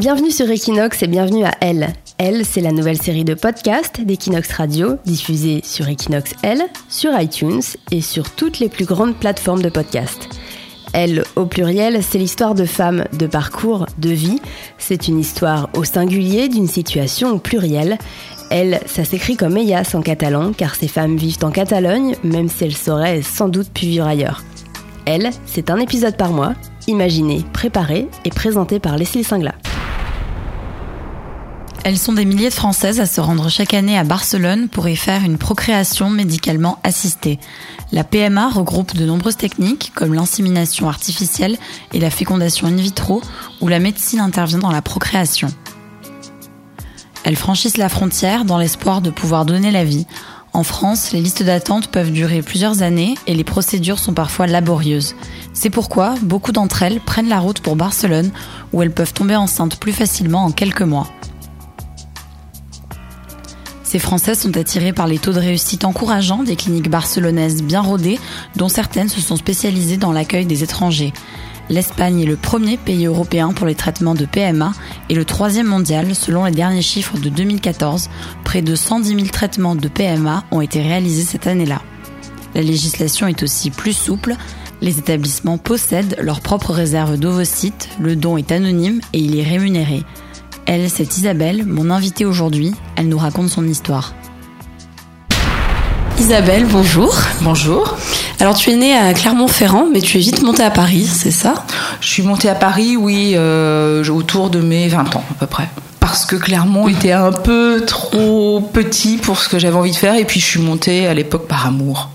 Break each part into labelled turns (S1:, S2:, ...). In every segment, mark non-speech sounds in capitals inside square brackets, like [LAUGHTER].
S1: Bienvenue sur Equinox et bienvenue à Elle. Elle, c'est la nouvelle série de podcasts d'Equinox Radio, diffusée sur Equinox Elle, sur iTunes et sur toutes les plus grandes plateformes de podcasts. Elle, au pluriel, c'est l'histoire de femmes, de parcours, de vie. C'est une histoire au singulier d'une situation au pluriel. Elle, ça s'écrit comme Eyas en catalan, car ces femmes vivent en Catalogne, même si elles sauraient sans doute pu vivre ailleurs. Elle, c'est un épisode par mois, imaginé, préparé et présenté par Leslie Singla.
S2: Elles sont des milliers de Françaises à se rendre chaque année à Barcelone pour y faire une procréation médicalement assistée. La PMA regroupe de nombreuses techniques comme l'insémination artificielle et la fécondation in vitro où la médecine intervient dans la procréation. Elles franchissent la frontière dans l'espoir de pouvoir donner la vie. En France, les listes d'attente peuvent durer plusieurs années et les procédures sont parfois laborieuses. C'est pourquoi beaucoup d'entre elles prennent la route pour Barcelone où elles peuvent tomber enceintes plus facilement en quelques mois. Ces Françaises sont attirées par les taux de réussite encourageants des cliniques barcelonaises bien rodées, dont certaines se sont spécialisées dans l'accueil des étrangers. L'Espagne est le premier pays européen pour les traitements de PMA et le troisième mondial selon les derniers chiffres de 2014. Près de 110 000 traitements de PMA ont été réalisés cette année-là. La législation est aussi plus souple. Les établissements possèdent leur propre réserve d'ovocytes, le don est anonyme et il est rémunéré. Elle, c'est Isabelle, mon invitée aujourd'hui. Elle nous raconte son histoire. Isabelle, bonjour.
S3: Bonjour.
S2: Alors tu es née à Clermont-Ferrand, mais tu es vite montée à Paris, c'est ça?
S3: Je suis montée à Paris, oui, euh, autour de mes 20 ans à peu près. Parce que Clermont était un peu trop petit pour ce que j'avais envie de faire, et puis je suis montée à l'époque par amour.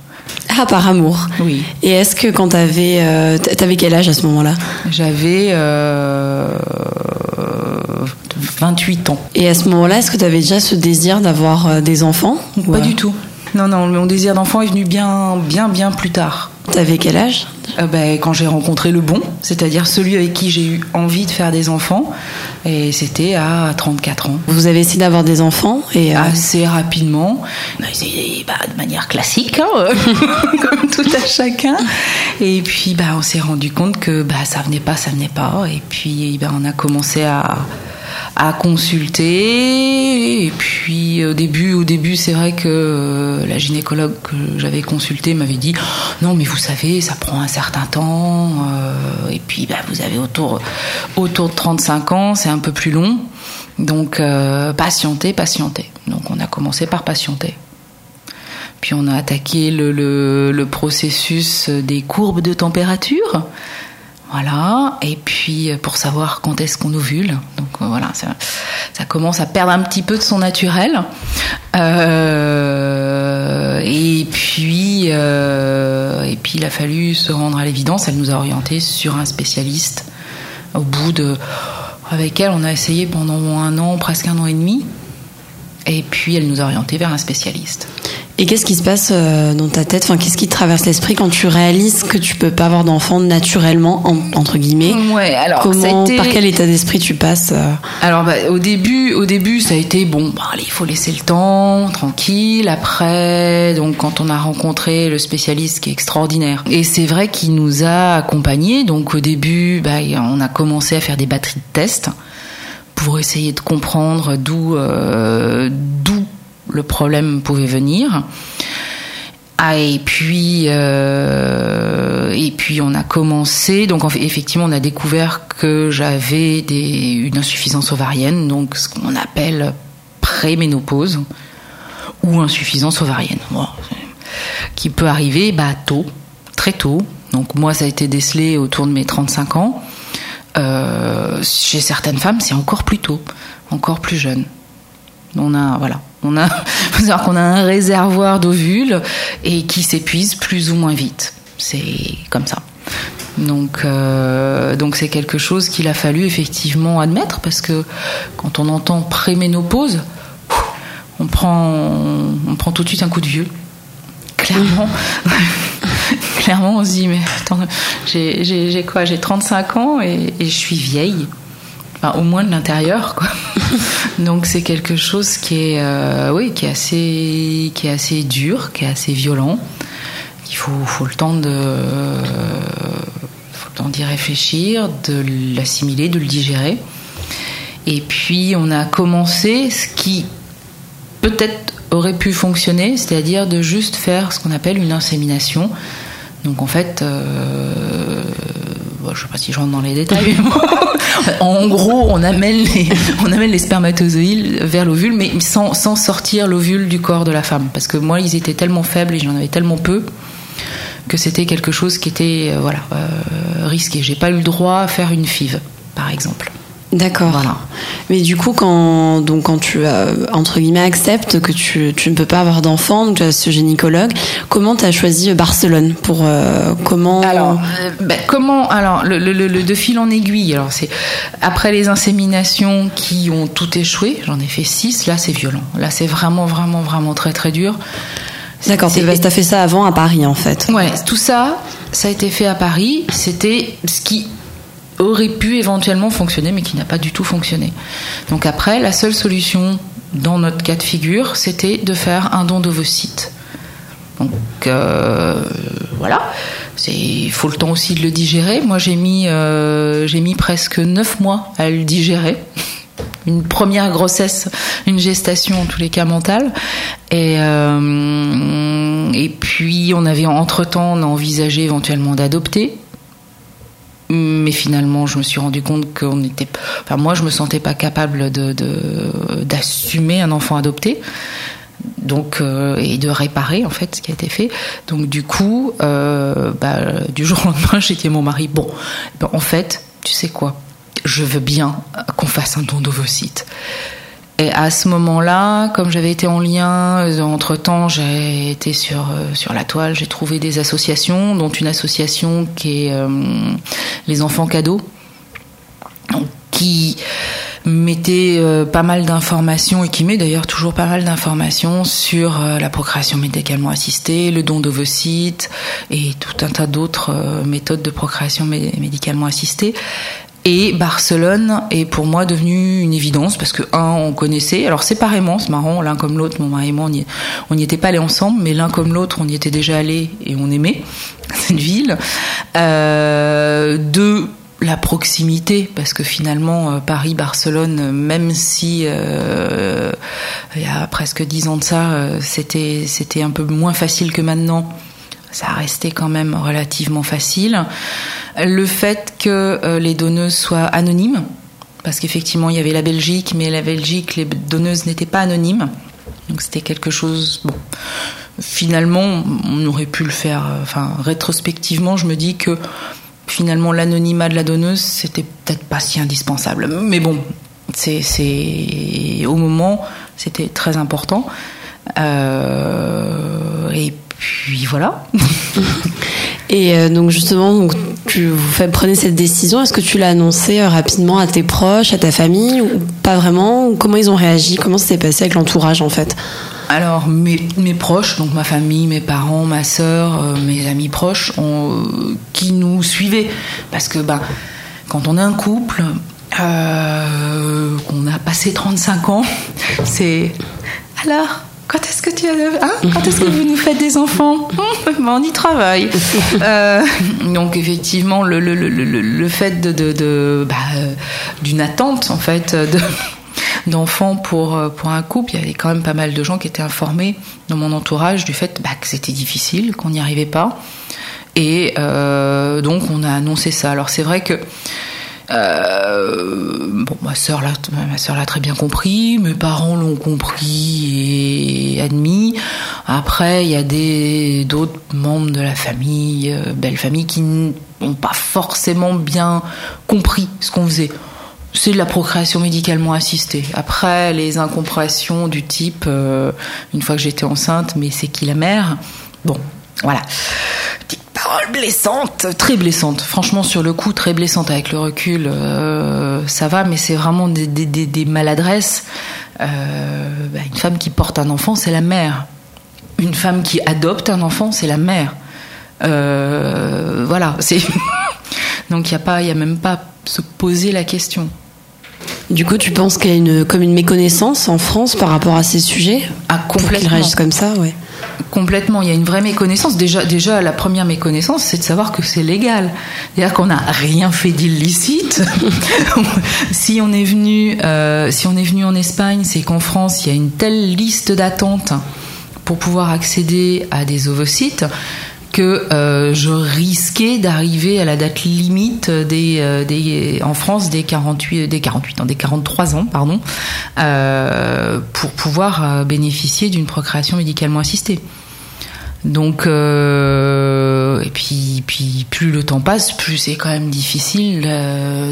S2: Ah, par amour.
S3: Oui.
S2: Et est-ce que quand t'avais, euh, t'avais quel âge à ce moment-là?
S3: J'avais euh, 28 ans.
S2: Et à ce moment-là, est-ce que tu avais déjà ce désir d'avoir euh, des enfants
S3: Pas du tout. Non, non, mon désir d'enfant est venu bien, bien, bien plus tard.
S2: T'avais quel âge?
S3: Euh, ben, Quand j'ai rencontré le bon, c'est-à-dire celui avec qui j'ai eu envie de faire des enfants, et c'était à 34 ans.
S2: Vous avez essayé d'avoir des enfants et
S3: euh, Assez rapidement, bah, de manière classique, hein, [LAUGHS] comme tout à chacun. Et puis bah, on s'est rendu compte que bah, ça venait pas, ça venait pas. Et puis bah, on a commencé à à consulter. Et puis au début, au début, c'est vrai que euh, la gynécologue que j'avais consultée m'avait dit non, mais vous savez, ça prend un certain temps. Euh, et puis, bah, vous avez autour autour de 35 ans, c'est un peu plus long. Donc, euh, patienter, patienter. Donc, on a commencé par patienter. Puis on a attaqué le, le processus des courbes de température. Voilà, et puis euh, pour savoir quand est-ce qu'on ovule, donc euh, voilà, ça, commence à perdre un petit peu de son naturel. Euh, et puis, et puis il a fallu se rendre à l'évidence. Elle nous a orientés sur un spécialiste. Au bout de, avec elle, on a essayé pendant un an, presque un an et demi. Et puis elle nous a orientés vers un spécialiste.
S2: Et qu'est-ce qui se passe euh, dans ta tête? Enfin, qu'est-ce qui te traverse l'esprit quand tu réalises que tu peux pas avoir d'enfant naturellement, entre guillemets?
S3: Ouais. Alors,
S2: comment, par quel état d'esprit tu passes euh?
S3: Alors, bah, au début, au début, ça a été bon. Bah, allez, il faut laisser le temps, tranquille. Après, donc, quand on a rencontré le spécialiste qui est extraordinaire, et c'est vrai qu'il nous a accompagnés. Donc, au début, bah, on a commencé à faire des batteries de tests pour essayer de comprendre d'où euh, d'où le problème pouvait venir. Ah, et puis euh, et puis on a commencé. Donc effectivement on a découvert que j'avais des une insuffisance ovarienne donc ce qu'on appelle préménopause ou insuffisance ovarienne. Bon, qui peut arriver bah tôt très tôt. Donc moi ça a été décelé autour de mes 35 ans euh, chez certaines femmes c'est encore plus tôt encore plus jeune on a voilà on a, [LAUGHS] faut savoir qu'on a un réservoir d'ovules et qui s'épuise plus ou moins vite. C'est comme ça. Donc, euh, donc c'est quelque chose qu'il a fallu effectivement admettre parce que quand on entend préménopause, on prend, on prend tout de suite un coup de vieux. Clairement, [LAUGHS] [LAUGHS] clairement, on se dit mais attends, j'ai quoi? J'ai 35 ans et, je suis vieille au moins de l'intérieur, quoi. [LAUGHS] Donc c'est quelque chose qui est, euh, oui, qui est assez, qui est assez dur, qui est assez violent. Il faut, faut le temps de, faut le temps d'y réfléchir, de l'assimiler, de le digérer. Et puis on a commencé ce qui peut-être aurait pu fonctionner, c'est-à-dire de juste faire ce qu'on appelle une insémination. Donc en fait, euh, je ne sais pas si je rentre dans les détails. [LAUGHS] en gros, on amène les, on amène les spermatozoïdes vers l'ovule, mais sans, sans sortir l'ovule du corps de la femme. Parce que moi, ils étaient tellement faibles et j'en avais tellement peu que c'était quelque chose qui était euh, voilà euh, risqué. J'ai pas eu le droit à faire une FIV, par exemple.
S2: D'accord. Voilà. Mais du coup, quand, donc, quand tu euh, entre guillemets acceptes que tu, tu ne peux pas avoir d'enfant, donc tu as ce gynécologue, comment tu as choisi Barcelone pour euh, comment
S3: Alors, ben, comment alors le, le, le, de fil en aiguille. Alors c'est après les inséminations qui ont tout échoué, j'en ai fait six. Là, c'est violent. Là, c'est vraiment, vraiment, vraiment très, très dur.
S2: D'accord, tu as fait ça avant à Paris en fait.
S3: Ouais, tout ça, ça a été fait à Paris. C'était ce qui aurait pu éventuellement fonctionner, mais qui n'a pas du tout fonctionné. Donc après, la seule solution dans notre cas de figure, c'était de faire un don d'ovocytes. Donc euh, voilà, il faut le temps aussi de le digérer. Moi, j'ai mis, euh, mis presque neuf mois à le digérer. [LAUGHS] Une première grossesse, une gestation en tous les cas mentale. Et, euh, et puis on avait entre-temps, envisagé éventuellement d'adopter mais finalement je me suis rendu compte qu'on était enfin moi je me sentais pas capable de d'assumer un enfant adopté. Donc euh, et de réparer en fait ce qui a été fait. Donc du coup euh, bah, du jour au lendemain j'ai dit à mon mari. Bon ben, en fait tu sais quoi? Je veux bien qu'on fasse un don d'ovocytes et à ce moment-là, comme j'avais été en lien, euh, entre-temps, j'ai été sur, euh, sur la toile, j'ai trouvé des associations, dont une association qui est euh, Les Enfants Cadeaux, qui mettait pas mal d'informations et qui met d'ailleurs toujours pas mal d'informations sur la procréation médicalement assistée, le don d'ovocytes et tout un tas d'autres méthodes de procréation médicalement assistée. Et Barcelone est pour moi devenu une évidence parce que un, on connaissait. Alors séparément, c'est marrant, l'un comme l'autre, mon mari et moi, on n'y était pas allés ensemble, mais l'un comme l'autre, on y était déjà allés et on aimait [LAUGHS] cette ville. Euh, deux, la proximité, parce que finalement, euh, Paris-Barcelone, même si euh, il y a presque dix ans de ça, c'était c'était un peu moins facile que maintenant ça resté quand même relativement facile. Le fait que euh, les donneuses soient anonymes, parce qu'effectivement il y avait la Belgique, mais la Belgique, les donneuses n'étaient pas anonymes. Donc c'était quelque chose. Bon, finalement, on aurait pu le faire. Euh, enfin, rétrospectivement, je me dis que finalement l'anonymat de la donneuse, c'était peut-être pas si indispensable. Mais bon, c'est au moment, c'était très important. Euh, et puis voilà. [LAUGHS]
S2: Et euh, donc justement, donc, tu vous prenez cette décision. Est-ce que tu l'as annoncé euh, rapidement à tes proches, à ta famille, ou pas vraiment? Comment ils ont réagi? Comment ça s'est passé avec l'entourage en fait?
S3: Alors mes, mes, proches, donc ma famille, mes parents, ma sœur, euh, mes amis proches, ont, qui nous suivaient, parce que ben quand on est un couple, qu'on a passé 35 ans, [LAUGHS] c'est alors quand est-ce que tu as hein quand est-ce que vous nous faites des enfants ben, on y travaille. [LAUGHS] Euh, donc effectivement le, le, le, le fait de, de, de bah, d'une attente en fait de [LAUGHS] d'enfants pour pour un couple il y avait quand même pas mal de gens qui étaient informés dans mon entourage du fait bah, que c'était difficile qu'on n'y arrivait pas. Et euh, donc on a annoncé ça. Alors c'est vrai que euh, bon, ma sœur l'a, ma sœur l'a très bien compris, mes parents l'ont compris et admis. Après, il y a des d'autres membres de la famille, euh, belle famille, qui n'ont pas forcément bien compris ce qu'on faisait. C'est de la procréation médicalement assistée. Après, les incompressions du type, euh, une fois que j'étais enceinte, mais c'est qui la mère? Bon, voilà parole blessante, très blessante. Franchement, sur le coup, très blessante avec le recul. Euh, ça va, mais c'est vraiment des, des, des, maladresses. Euh, bah, une femme qui porte un enfant, c'est la mère. Une femme qui adopte un enfant, c'est la mère. Euh, voilà, c'est [LAUGHS] donc il y a pas, il y a même pas se poser la question.
S2: Du coup, tu penses qu'il y a une comme une méconnaissance en France par rapport à ces sujets?
S3: Ah complètement.
S2: Pour réagissent comme ça, ouais.
S3: Complètement, il y a une vraie méconnaissance. Déjà, déjà la première méconnaissance, c'est de savoir que c'est légal. C'est-à-dire qu'on n'a rien fait d'illicite. [LAUGHS] si on est venu, euh, si on est venu en Espagne, c'est qu'en France, il y a une telle liste d'attente pour pouvoir accéder à des ovocytes que euh, je risquais d'arriver à la date limite euh, en France des 48, des 48 ans, des 43 ans, pardon, euh, pour pouvoir bénéficier d'une procréation médicalement assistée. Donc, et puis, plus le temps passe, plus c'est quand même difficile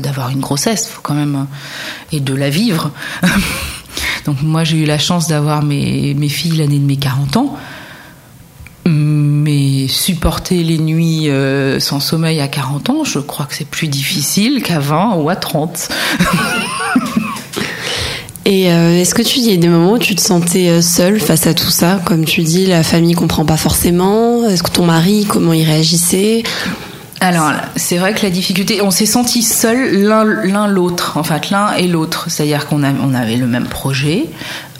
S3: d'avoir une grossesse, faut quand même et de la vivre. [LAUGHS] Donc moi j'ai eu la chance d'avoir mes, filles l'année de mes 40 ans supporter les nuits euh, sans sommeil à 40 ans, je crois que c'est plus difficile qu'à 20 ou à 30. [LAUGHS]
S2: Et euh, est-ce que tu dis des moments où tu te sentais euh, seule face à tout ça? Comme tu dis, la famille comprend pas forcément. Est-ce que ton mari, comment il réagissait?
S3: Alors, c'est vrai que la difficulté, on s'est senti seuls l'un l'autre, en fait, l'un et l'autre. C'est-à-dire qu'on on avait le même projet,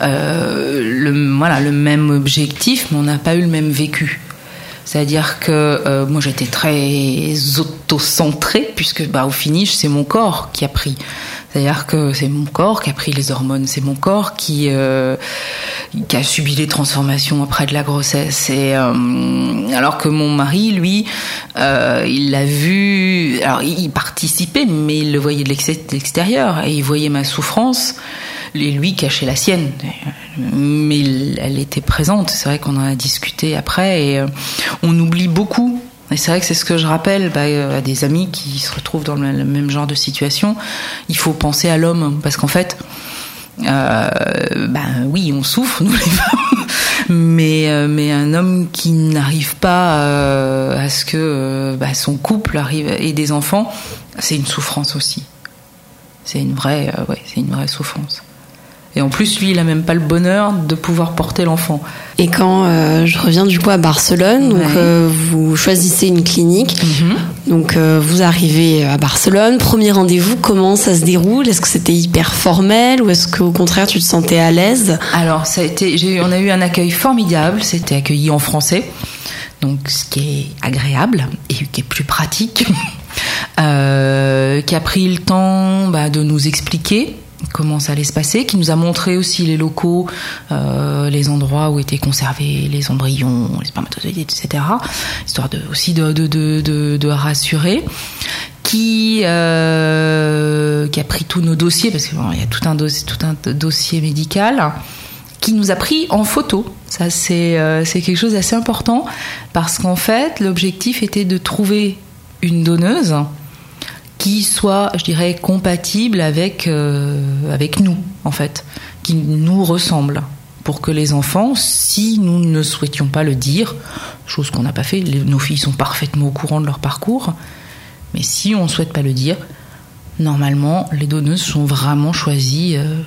S3: euh, le, voilà, le même objectif, mais on n'a pas eu le même vécu. C'est-à-dire que euh, moi j'étais très auto-centrée puisque bah au finish c'est mon corps qui a pris. C'est-à-dire que c'est mon corps qui a pris les hormones, c'est mon corps qui euh, qui a subi les transformations après de la grossesse. Et euh, alors que mon mari, lui, euh, il l'a vu. Alors il participait, mais il le voyait de l'extérieur et il voyait ma souffrance et lui cachait la sienne. Mais elle était présente. C'est vrai qu'on en a discuté après et euh, on oublie beaucoup. Et c'est vrai que c'est ce que je rappelle bah, à des amis qui se retrouvent dans le même genre de situation. Il faut penser à l'homme parce qu'en fait, euh, ben oui, on souffre nous [LAUGHS] les femmes, mais euh, un homme qui n'arrive pas euh, à ce que bah, son couple arrive et des enfants, c'est une souffrance aussi. C'est une vraie, ouais, c'est une vraie souffrance. Et en plus, lui, il a même pas le bonheur de pouvoir porter l'enfant.
S2: Et quand euh, je reviens du coup à Barcelone, donc euh, vous choisissez une clinique, mhm. donc euh, vous arrivez à Barcelone, premier rendez-vous, comment ça se déroule? Est-ce que c'était hyper formel ou est-ce qu'au contraire tu te sentais à l'aise?
S3: Alors ça a été, on a eu un accueil formidable, c'était accueilli en français, donc ce qui est agréable et qui est plus pratique. [LAUGHS] qui a pris le temps bah, de nous expliquer comment ça allait se passer, qui nous a montré aussi les locaux, euh, les endroits où étaient conservés les embryons, les spermatozoïdes, etc. Histoire aussi de, rassurer. Qui, euh, qui a pris tous nos dossiers, parce qu'il y a tout un, dossier, médical, qui nous a pris en photo. Ça, c'est euh, quelque chose d'assez important, parce qu'en fait, l'objectif était de trouver une donneuse qui soit, je dirais, compatible avec, euh, avec nous, en fait, qui nous ressemble. Pour que les enfants, si nous ne souhaitions pas le dire, chose qu'on n'a pas fait, nos filles sont parfaitement au courant de leur parcours, mais si on ne souhaite pas le dire, normalement, les donneuses sont vraiment choisies euh,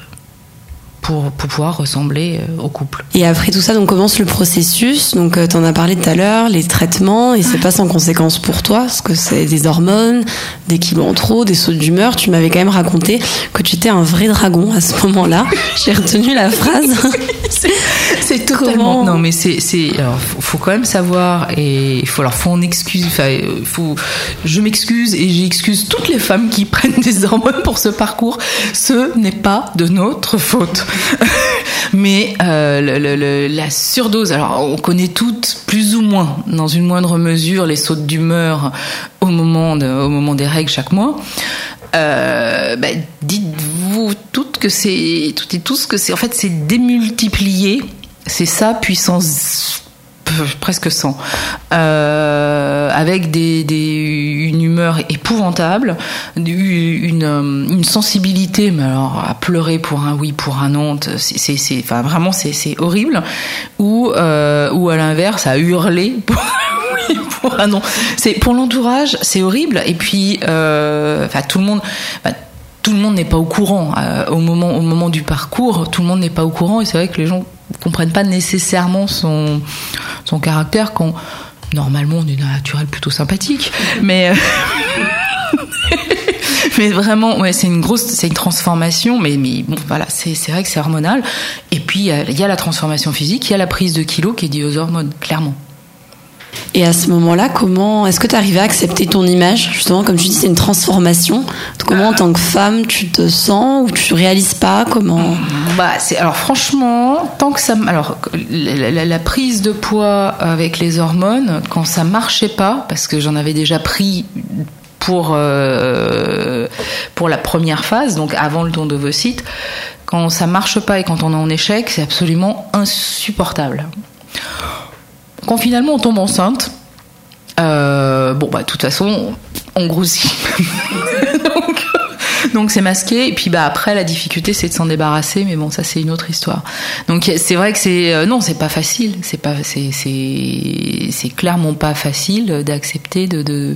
S3: pour, pouvoir ressembler euh, au couple.
S2: Et après tout ça, donc commence le processus. Donc euh, tu en as parlé tout à l'heure, les traitements, et c'est pas sans conséquence pour toi, parce que c'est des hormones, des kilos en trop, des sautes d'humeur. Tu m'avais quand même raconté que tu étais un vrai dragon à ce moment-là. [LAUGHS] J'ai retenu la phrase.
S3: c'est totalement. Non, mais c'est, c'est, alors, faut quand même savoir, et il faut, alors, faut en excuse, enfin, faut, je m'excuse et j'excuse toutes les femmes qui [LAUGHS] prennent des hormones pour ce parcours. Ce n'est pas de notre faute. [LAUGHS] Mais euh, la surdose, alors on connaît toutes plus ou moins, dans une moindre mesure, les sautes d'humeur au moment au moment des règles chaque mois. Euh, bah, dites-vous toutes que c'est toutes et tous que c'est en fait c'est démultiplié, c'est ça puissance presque 100, euh, avec des, une humeur épouvantable, une, euh, une, sensibilité, mais alors à pleurer pour un oui, pour un non, c'est, c'est, enfin vraiment c'est, c'est horrible, ou euh, ou à l'inverse à hurler [LAUGHS] pour un oui, pour un non. C'est pour l'entourage, c'est horrible, et puis tout le monde. tout le monde n'est pas au courant au moment au moment du parcours. Tout le monde n'est pas au courant et c'est vrai que les gens comprennent pas nécessairement son, son caractère quand normalement on est naturel plutôt sympathique. Mais, [LAUGHS] mais vraiment, ouais, c'est une grosse, c'est une transformation, mais, mais bon, voilà, c'est, c'est vrai que c'est hormonal. Et puis, il y, a la transformation physique, il y a la prise de kilos qui est due aux hormones, clairement.
S2: Et à ce moment-là, comment est-ce que tu arrivais à accepter ton image Justement, comme tu dis, c'est une transformation. Comment, en tant que femme, tu te sens ou tu réalises pas Comment?
S3: Bah, c'est alors franchement, tant que ça, alors la, prise de poids avec les hormones, quand ça marchait pas, parce que j'en avais déjà pris pour euh, pour la première phase, donc avant le don d'ovocytes, quand ça marche pas et quand on est en échec, c'est absolument insupportable. Quand finalement on tombe enceinte, euh, bon bah de toute façon on grossit. [LAUGHS] donc c'est masqué. Et puis bah après la difficulté c'est de s'en débarrasser. Mais bon ça c'est une autre histoire. Donc c'est vrai que c'est euh, non c'est pas facile. C'est pas c'est c'est clairement pas facile d'accepter de,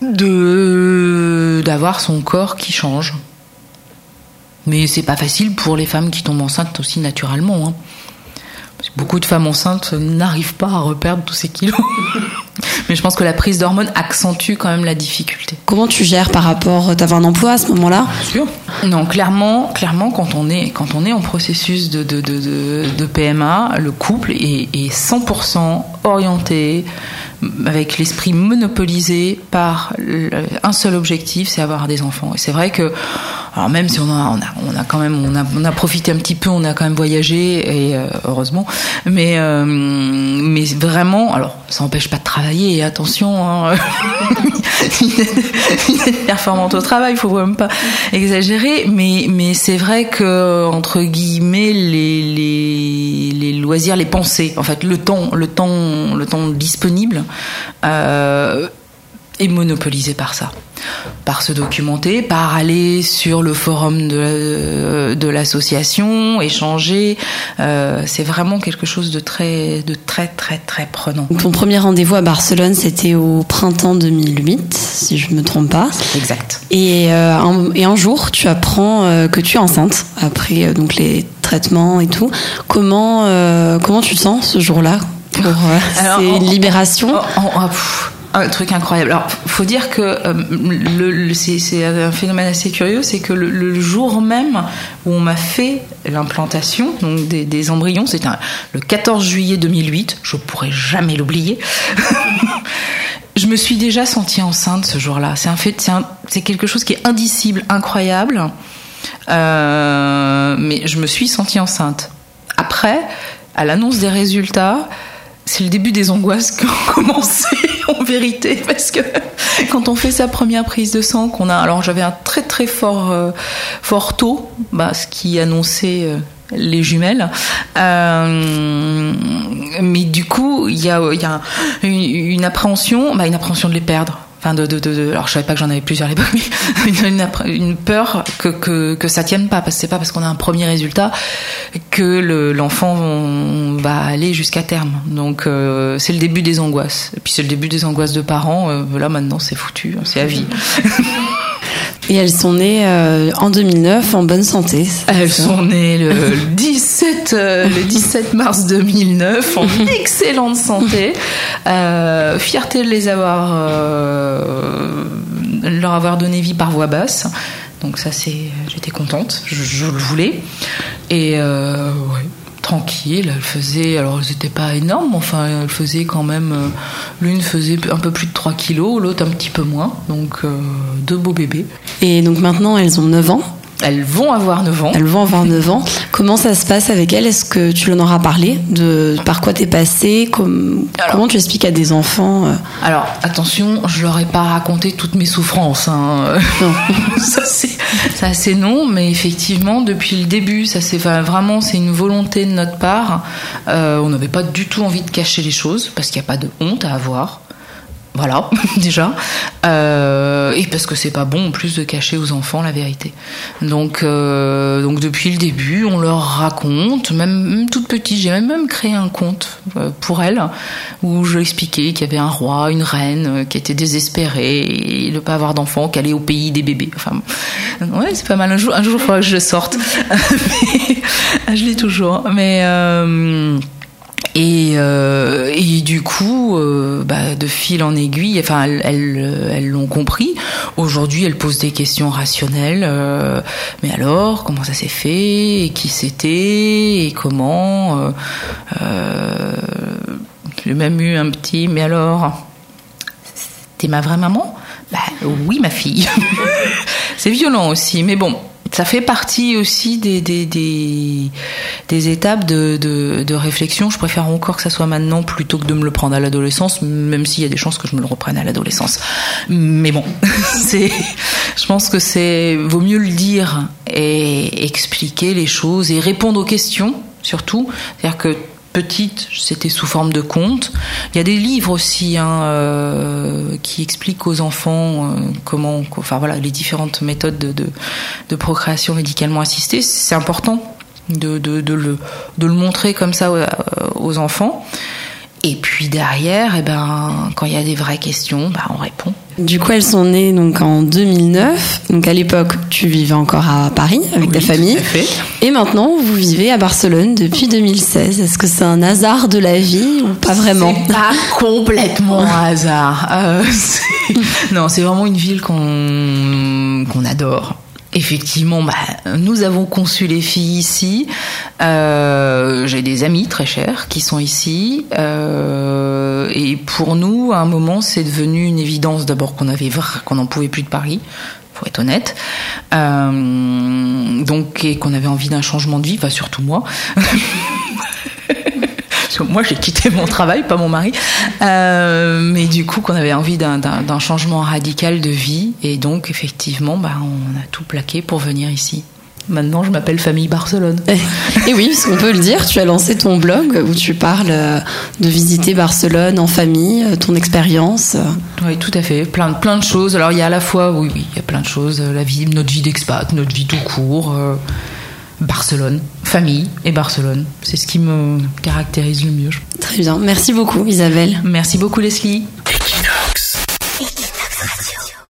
S3: de d'avoir son corps qui change. Mais c'est pas facile pour les femmes qui tombent enceintes aussi naturellement hein. Beaucoup de femmes enceintes n'arrivent pas à reperdre tous ces kilos. [LAUGHS] Mais je pense que la prise d'hormones accentue quand même la difficulté.
S2: Comment tu gères par rapport T'avais un emploi à ce moment-là?
S3: Bien sûr. Non, clairement, clairement, quand on est quand on est en processus de de, de, de PMA, le couple est, est 100% orienté avec l'esprit monopolisé par un seul objectif, c'est avoir des enfants. Et c'est vrai que, alors même si on a, on a, on a quand même, on a, on a profité un petit peu, on a quand même voyagé et euh, heureusement, mais euh, mais vraiment, alors ça n'empêche pas de travailler. Et attention, hein, [LAUGHS] performante au travail, il faut même pas exagérer, mais mais c'est vrai que entre guillemets les, les les loisirs, les pensées, en fait le temps, le temps, le temps disponible euh, est monopolisé par ça par se documenter, par aller sur le forum de, de l'association, échanger. Euh, c'est vraiment quelque chose de très, de très, très, très prenant.
S2: Ton premier rendez-vous à Barcelone, c'était au printemps 2008, si je me trompe pas.
S3: Exact.
S2: Et, euh, un, et un jour, tu apprends euh, que tu es enceinte après euh, donc les traitements et tout. Comment, euh, comment tu te sens ce jour-là pour C'est une libération
S3: un truc incroyable. Alors, faut dire que euh, c'est un phénomène assez curieux, c'est que le, jour même où on m'a fait l'implantation donc des, embryons, c'était le 14 juillet 2008. Je pourrais jamais l'oublier. [LAUGHS] je me suis déjà sentie enceinte ce jour-là. C'est un fait, c'est quelque chose qui est indicible, incroyable. Euh, mais je me suis sentie enceinte. Après, à l'annonce des résultats, c'est le début des angoisses qui ont [LAUGHS] commencé en vérité parce que quand on fait sa première prise de sang qu'on a alors j'avais un très très fort euh, taux bah, ce qui annonçait euh, les jumelles. Euh, mais du coup il y a, une appréhension bah, une appréhension de les perdre de, de, de, alors je savais pas que j'en avais plusieurs à l'époque, [LAUGHS] mais une, peur que, que, que ça tienne pas, parce que c'est pas parce qu'on a un premier résultat que l'enfant va aller jusqu'à terme. Donc euh, c'est le début des angoisses. Et puis c'est le début des angoisses de parents. Euh, là maintenant c'est foutu, c'est à vie. [LAUGHS]
S2: Et elles sont nées euh, en 2009 en bonne santé.
S3: Elles sont nées le [LAUGHS] 17, euh, le 17 mars 2009 en [LAUGHS] excellente santé. Euh, fierté de les avoir, leur avoir donné vie par voix basse. Donc ça c'est, j'étais contente, je, je, le voulais. Et ouais tranquille. Elle faisait, alors elles n'étaient pas énormes, enfin elle faisait quand même, euh, l'une faisait un peu plus de 3 kilos, l'autre un petit peu moins, donc euh, deux beaux bébés.
S2: Et donc maintenant elles ont 9 ans
S3: elles vont avoir 9 ans.
S2: Elles vont avoir 9 ans. Comment ça se passe avec elles? Est-ce que tu en auras parlé de par quoi t'es passé? Comment tu expliques à des enfants euh?
S3: Alors attention, je leur ai pas raconté toutes mes souffrances. Hein. Non. [LAUGHS] ça c'est non, mais effectivement depuis le début, ça c'est vraiment c'est une volonté de notre part. Euh, on n'avait pas du tout envie de cacher les choses parce qu'il n'y a pas de honte à avoir. Voilà, [LAUGHS] déjà. Euh, et parce que c'est pas bon en plus de cacher aux enfants la vérité. Donc, euh, donc depuis le début, on leur raconte, même, toute petite, j'ai même, créé un conte euh, pour elle où je expliquais qu'il y avait un roi, une reine qui était désespérée et de pas avoir d'enfants, qu'elle est au pays des bébés. Enfin, ouais, c'est pas mal. Un jour, un jour, il faudra que je sorte. [LAUGHS] Je l'ai toujours. Mais Et, euh, et du coup, euh, bah, de fil en aiguille, enfin, elles, elles, l'ont compris. Aujourd'hui, elles posent des questions rationnelles. euh, mais alors, comment ça s'est fait Et qui c'était Et comment euh, euh, J'ai même eu un petit. Mais alors, t'es ma vraie maman? Bah oui, ma fille. [LAUGHS] C'est violent aussi, mais bon. Ça fait partie aussi des, des, des, étapes de, de, de réflexion. Je préfère encore que ça soit maintenant plutôt que de me le prendre à l'adolescence, même s'il y a des chances que je me le reprenne à l'adolescence. Mais bon, [LAUGHS] c'est, je pense que c'est, vaut mieux le dire et expliquer les choses et répondre aux questions, surtout. C'est-à-dire que petite, c'était sous forme de conte. Il y a des livres aussi hein, euh, qui expliquent aux enfants euh, comment, enfin voilà, les différentes méthodes de, procréation médicalement assistée. C'est important de, le, montrer comme ça aux, aux enfants. Et puis derrière, eh ben, quand il y a des vraies questions, ben, on répond.
S2: Du coup, elles sont nées donc en 2009. Donc à l'époque, tu vivais encore à Paris avec ta famille.
S3: tout à fait.
S2: Et maintenant, vous vivez à Barcelone depuis 2016. Est-ce que c'est un hasard de la vie ou pas vraiment
S3: C'est pas complètement un hasard. Euh, [LAUGHS] non, c'est vraiment une ville qu'on qu'on adore. Effectivement, bah, nous avons conçu les filles ici. Euh, J'ai des amis très chers qui sont ici. Euh, et pour nous, à un moment, c'est devenu une évidence d'abord qu'on avait qu'on n'en pouvait plus de Paris. Faut être honnête. Euh, donc, et qu'on avait envie d'un changement de vie, enfin surtout moi. [LAUGHS] Parce que moi, j'ai quitté mon travail, pas mon mari. Euh, mais du coup, qu'on avait envie d'un- changement radical de vie. Et donc, effectivement, bah, on a tout plaqué pour venir ici. Maintenant, je m'appelle Famille Barcelone.
S2: Et oui, parce qu'on peut le dire, tu as lancé ton blog où tu parles euh, de visiter Barcelone en famille, euh, ton expérience.
S3: Oui, tout à fait. Plein, de- plein de choses. Alors, il y a à la fois, oui, oui, il y a plein de choses. La vie, notre vie d'expat, notre vie tout court. euh, Barcelone, famille et Barcelone. C'est ce qui me caractérise le mieux.
S2: Très bien. Merci beaucoup, Isabelle.
S3: Merci beaucoup, Leslie.